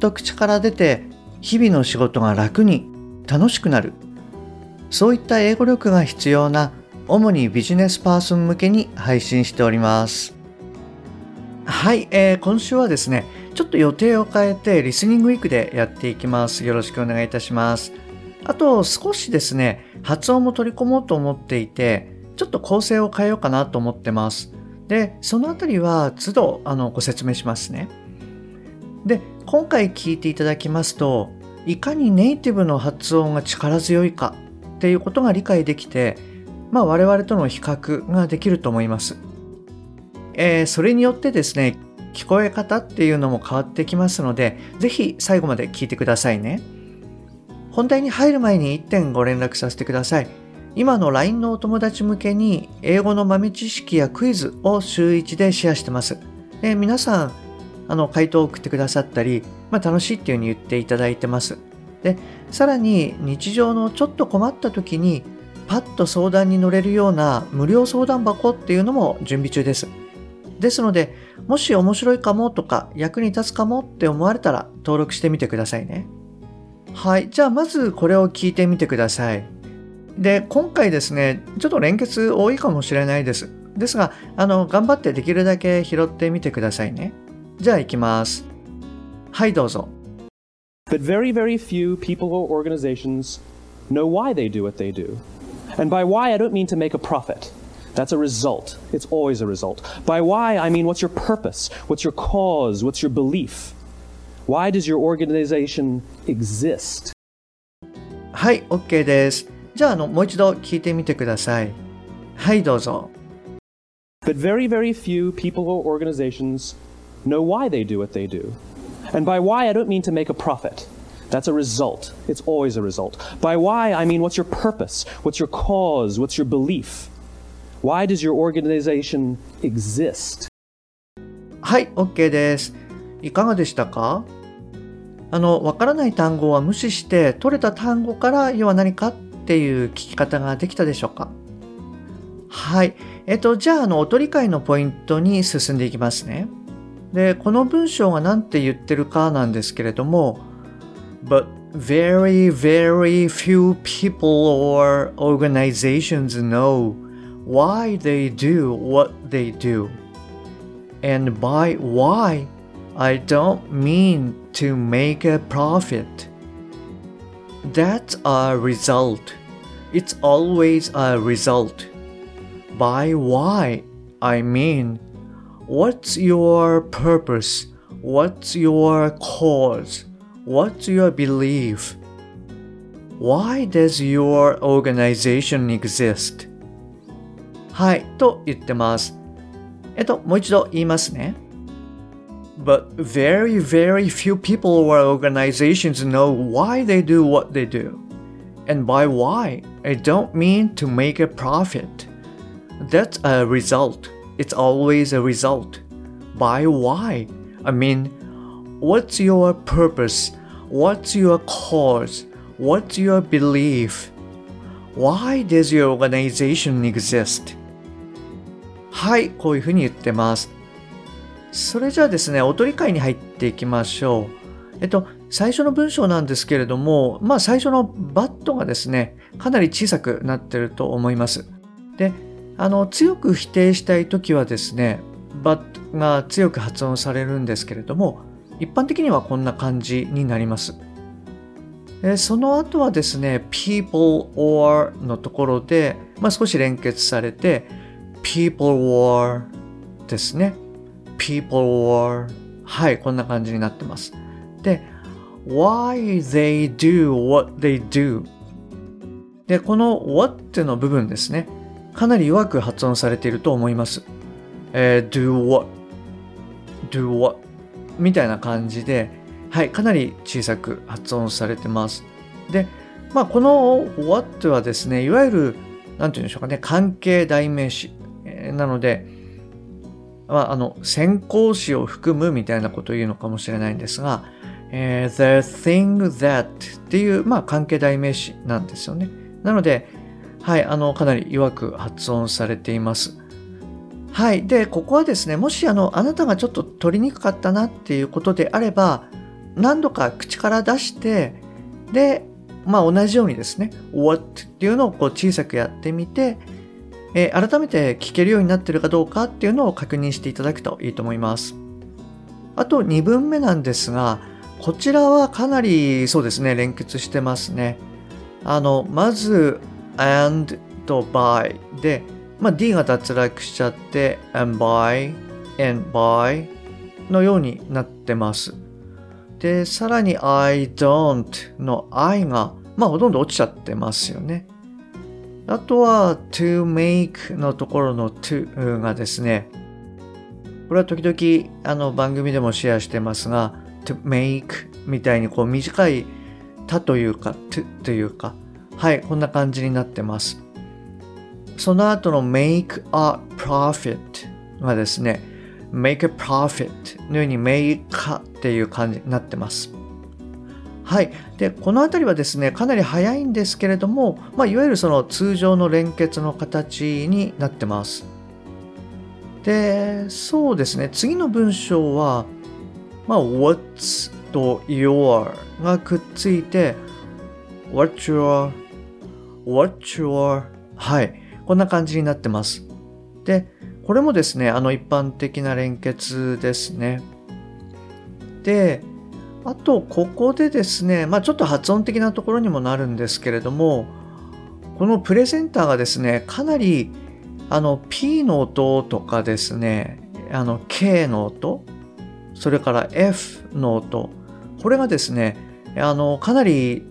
と口から出て日々の仕事が楽に楽しくなる。そういった英語力が必要な主にビジネスパーソン向けに配信しております。はい、えー、今週はですねちょっと予定を変えてリスニングウィークでやっていきます。よろしくお願いいたします。あと少しですね発音も取り込もうと思っていてちょっと構成を変えようかなと思ってます。でそのあたりは都度あのご説明しますね。で今回聞いていただきますといかにネイティブの発音が力強いかっていうことが理解できて、まあ、我々との比較ができると思います。えー、それによってですね聞こえ方っていうのも変わってきますので是非最後まで聞いてくださいね。本題に入る前に1点ご連絡させてください。今の LINE のお友達向けに英語の豆知識やクイズを週1でシェアしてます。皆さんあの回答を送ってくださったり、まあ、楽しいっていうふうに言っていただいてます。で、さらに日常のちょっと困った時にパッと相談に乗れるような無料相談箱っていうのも準備中です。ですので、もし面白いかもとか役に立つかもって思われたら登録してみてくださいね。はい。じゃあまずこれを聞いてみてください。で、今回ですね、ちょっと連結多いかもしれないです。ですが、あの、頑張ってできるだけ拾ってみてくださいね。じゃあ行きます。はいどうぞ。But very, very few people or organizations know why they do what they do. And by why, I don't mean to make a profit. That's a result. It's always a result. By why, I mean what's your purpose? What's your cause? What's your belief? Why does your organization exist? はい、OK です。じゃあ、あの、もう一度聞いてみてください。はい、どうぞ。But very, very few people or organizations know why they do what they do. And by why, I don't mean to make a profit. That's a result. It's always a result. By why, I mean what's your purpose? What's your cause? What's your belief? Why does your organization exist? はい、OK です。いかがでしたかあの、わからない単語は無視して、取れた単語から要は何かっていう聞き方ができたでしょうかはい。えっと、じゃあ、あの、お取り替えのポイントに進んでいきますね。で、この文章が何て言ってるかなんですけれども、But very, very few people or organizations know why they do what they do. And by why, I don't mean to make a profit. That's a result. It's always a result. By why, I mean What's your purpose? What's your cause? What's your belief? Why does your organization exist? はい、と言ってます。えっと、もう一度言いますね。But very, very few people or organizations know why they do what they do. And by why, I don't mean to make a profit. That's a result. It's always a result. By why? I mean, what's your purpose? What's your cause? What's your belief? Why does your organization exist? はい、こういうふうに言ってます。それじゃあですね、お取り替えに入っていきましょう。えっと、最初の文章なんですけれども、まあ最初のバットがですね、かなり小さくなってると思います。で、あの強く否定したい時はですね but が強く発音されるんですけれども一般的にはこんな感じになります。その後はですね people or のところで、まあ、少し連結されて people or ですね。people or はいこんな感じになってます。で why they do what they do でこの what の部分ですね。かなり弱く発音されていると思います。えー、do what, do what? みたいな感じで、はい、かなり小さく発音されてます。で、まあ、この what はですね、いわゆる、なんて言うんでしょうかね、関係代名詞。なので、まあ、あの、先行詞を含むみたいなことを言うのかもしれないんですが、えー、the thing that っていう、まあ、関係代名詞なんですよね。なので、はい、あの、かなり弱く発音されています。はい。で、ここはですね、もしあの、あなたがちょっと取りにくかったなっていうことであれば、何度か口から出して、で、まあ同じようにですね、what っていうのをこう小さくやってみて、えー、改めて聞けるようになってるかどうかっていうのを確認していただくといいと思います。あと2文目なんですが、こちらはかなりそうですね、連結してますね。あの、まず、and と by で、まあ、D が脱落しちゃって、and by, and by のようになってます。で、さらに I don't の I が、まあほとんど落ちちゃってますよね。あとは to make のところの to がですね、これは時々あの番組でもシェアしてますが、to make みたいにこう短いたというか to というか、はい、こんな感じになってます。その後の make a profit がですね、make a profit のように make っていう感じになってます。はい。で、この辺りはですね、かなり早いんですけれども、まあ、いわゆるその通常の連結の形になってます。で、そうですね、次の文章は、まあ、what's と your がくっついて、what's your, what's your はい。こんな感じになってます。で、これもですね、あの一般的な連結ですね。で、あと、ここでですね、まあちょっと発音的なところにもなるんですけれども、このプレゼンターがですね、かなりあの P の音とかですね、あの K の音、それから F の音、これがですね、あのかなり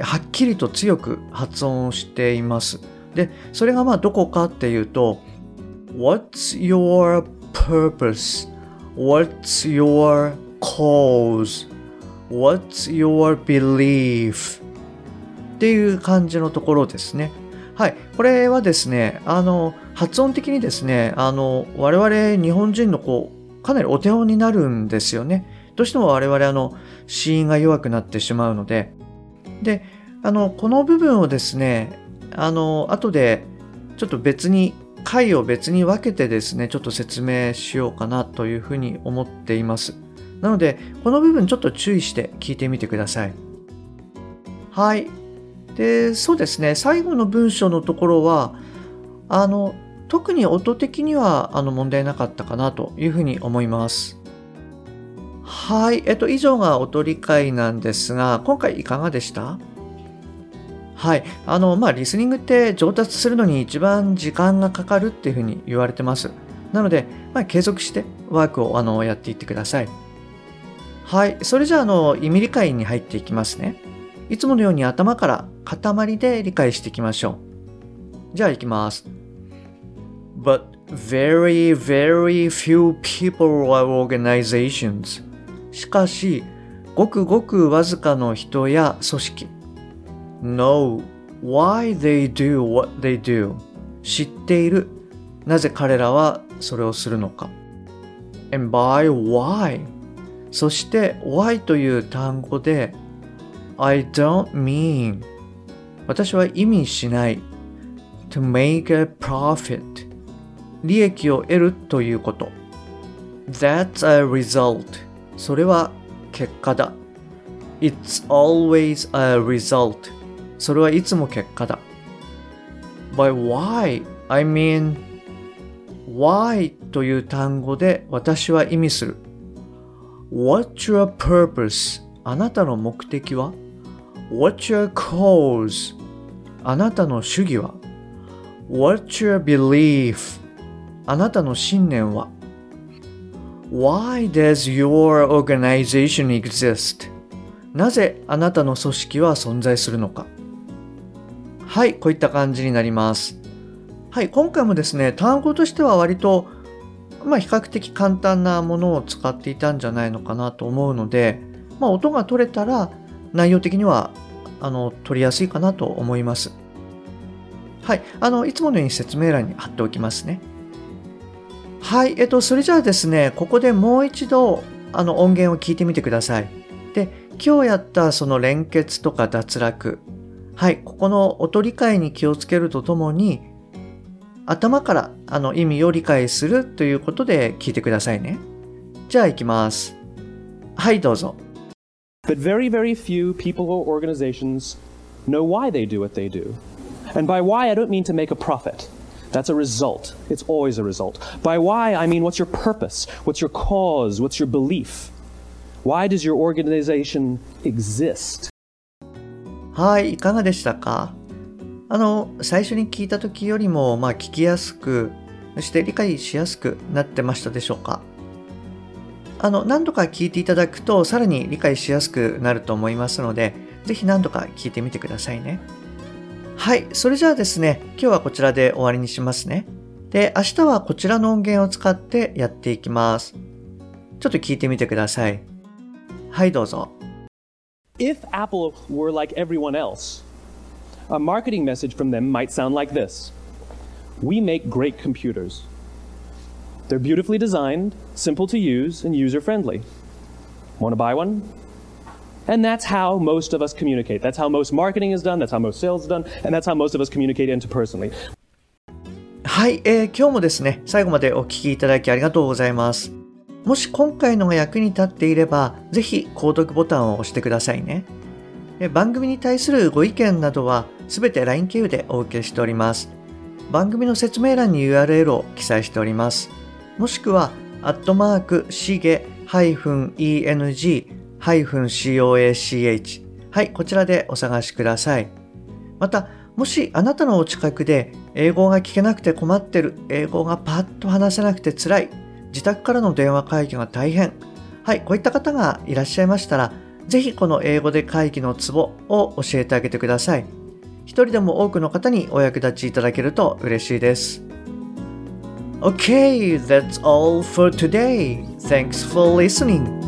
はっきりと強く発音しています。で、それがまあどこかっていうと、What's your purpose? What's your cause? What's your belief? っていう感じのところですね。はい。これはですね、あの、発音的にですね、あの、我々日本人のこう、かなりお手本になるんですよね。どうしても我々あの、子音が弱くなってしまうので。で、あの、この部分をですね、あの、後で、ちょっと別に回を別に分けてですね、ちょっと説明しようかなというふうに思っています。なので、この部分ちょっと注意して聞いてみてください。はい。で、そうですね、最後の文章のところは、あの、特に音的にはあの問題なかったかなというふうに思います。はい。えっと、以上が音理解なんですが、今回いかがでした？はい。あの、まあ、リスニングって上達するのに一番時間がかかるっていうふうに言われてます。なので、まあ、継続してワークをあのやっていってください。はい。それじゃあ、あの、意味理解に入っていきますね。いつものように頭から塊で理解していきましょう。じゃあ、いきます。But very, very few people or organizations しかし、ごくごくわずかの人や組織 know why they do what they do 知っているなぜ彼らはそれをするのか and by why そして why という単語で I don't mean 私は意味しない to make a profit 利益を得るということ That's a result それは結果だ It's always a result それはいつも結果だ。By why, I mean why という単語で私は意味する。What's your purpose? あなたの目的は ?What's your cause? あなたの主義は ?What's your belief? あなたの信念は ?Why does your organization exist? なぜあなたの組織は存在するのか？はい、こういった感じになります。はい、今回もですね、単語としては割と、まあ、比較的簡単なものを使っていたんじゃないのかなと思うので、まあ、音が取れたら内容的にはあの取りやすいかなと思います。はい、あのいつものように説明欄に貼っておきますね。はい、えっと、それじゃあですね、ここでもう一度あの音源を聞いてみてください。で、今日やったその連結とか脱落、はい、ここの音理解に気をつけるとともに、頭からあの意味を理解するということで聞いてくださいね。じゃあ行きます。はい、どうぞ。But very, very few people or organizations know why they do what they do. And by why, I don't mean to make a profit. That's a result. It's always a result. By why, I mean what's your purpose? What's your cause? What's your belief? Why does your organization exist? はい、いかがでしたかあの、最初に聞いた時よりも、まあ、聞きやすく、そして理解しやすくなってましたでしょうかあの、何度か聞いていただくと、さらに理解しやすくなると思いますので、ぜひ何度か聞いてみてくださいね。はい。それじゃあですね、今日はこちらで終わりにしますね。で、明日はこちらの音源を使ってやっていきます。ちょっと聞いてみてください。はい、どうぞ。If Apple were like everyone else, a marketing message from them might sound like this We make great computers. They're beautifully designed, simple to use, and user friendly. Want to buy one? And that's how most of us communicate. That's how most marketing is done, that's how most sales is done, and that's how most of us communicate interpersonally. はい、えー、今日もですね、最後までお聞きいただきありがとうございます。もし今回のが役に立っていれば、ぜひ購読ボタンを押してくださいね。番組に対するご意見などは、すべて LINE 経由でお受けしております。番組の説明欄に URL を記載しております。もしくは、アットマーク、しげ -eng -coach はい、こちらでお探しください。また、もしあなたのお近くで英語が聞けなくて困ってる、英語がパッと話せなくて辛い、自宅からの電話会議が大変、はい、こういった方がいらっしゃいましたら、ぜひこの英語で会議のツボを教えてあげてください。一人でも多くの方にお役立ちいただけると嬉しいです。Okay, that's all for today. Thanks for listening.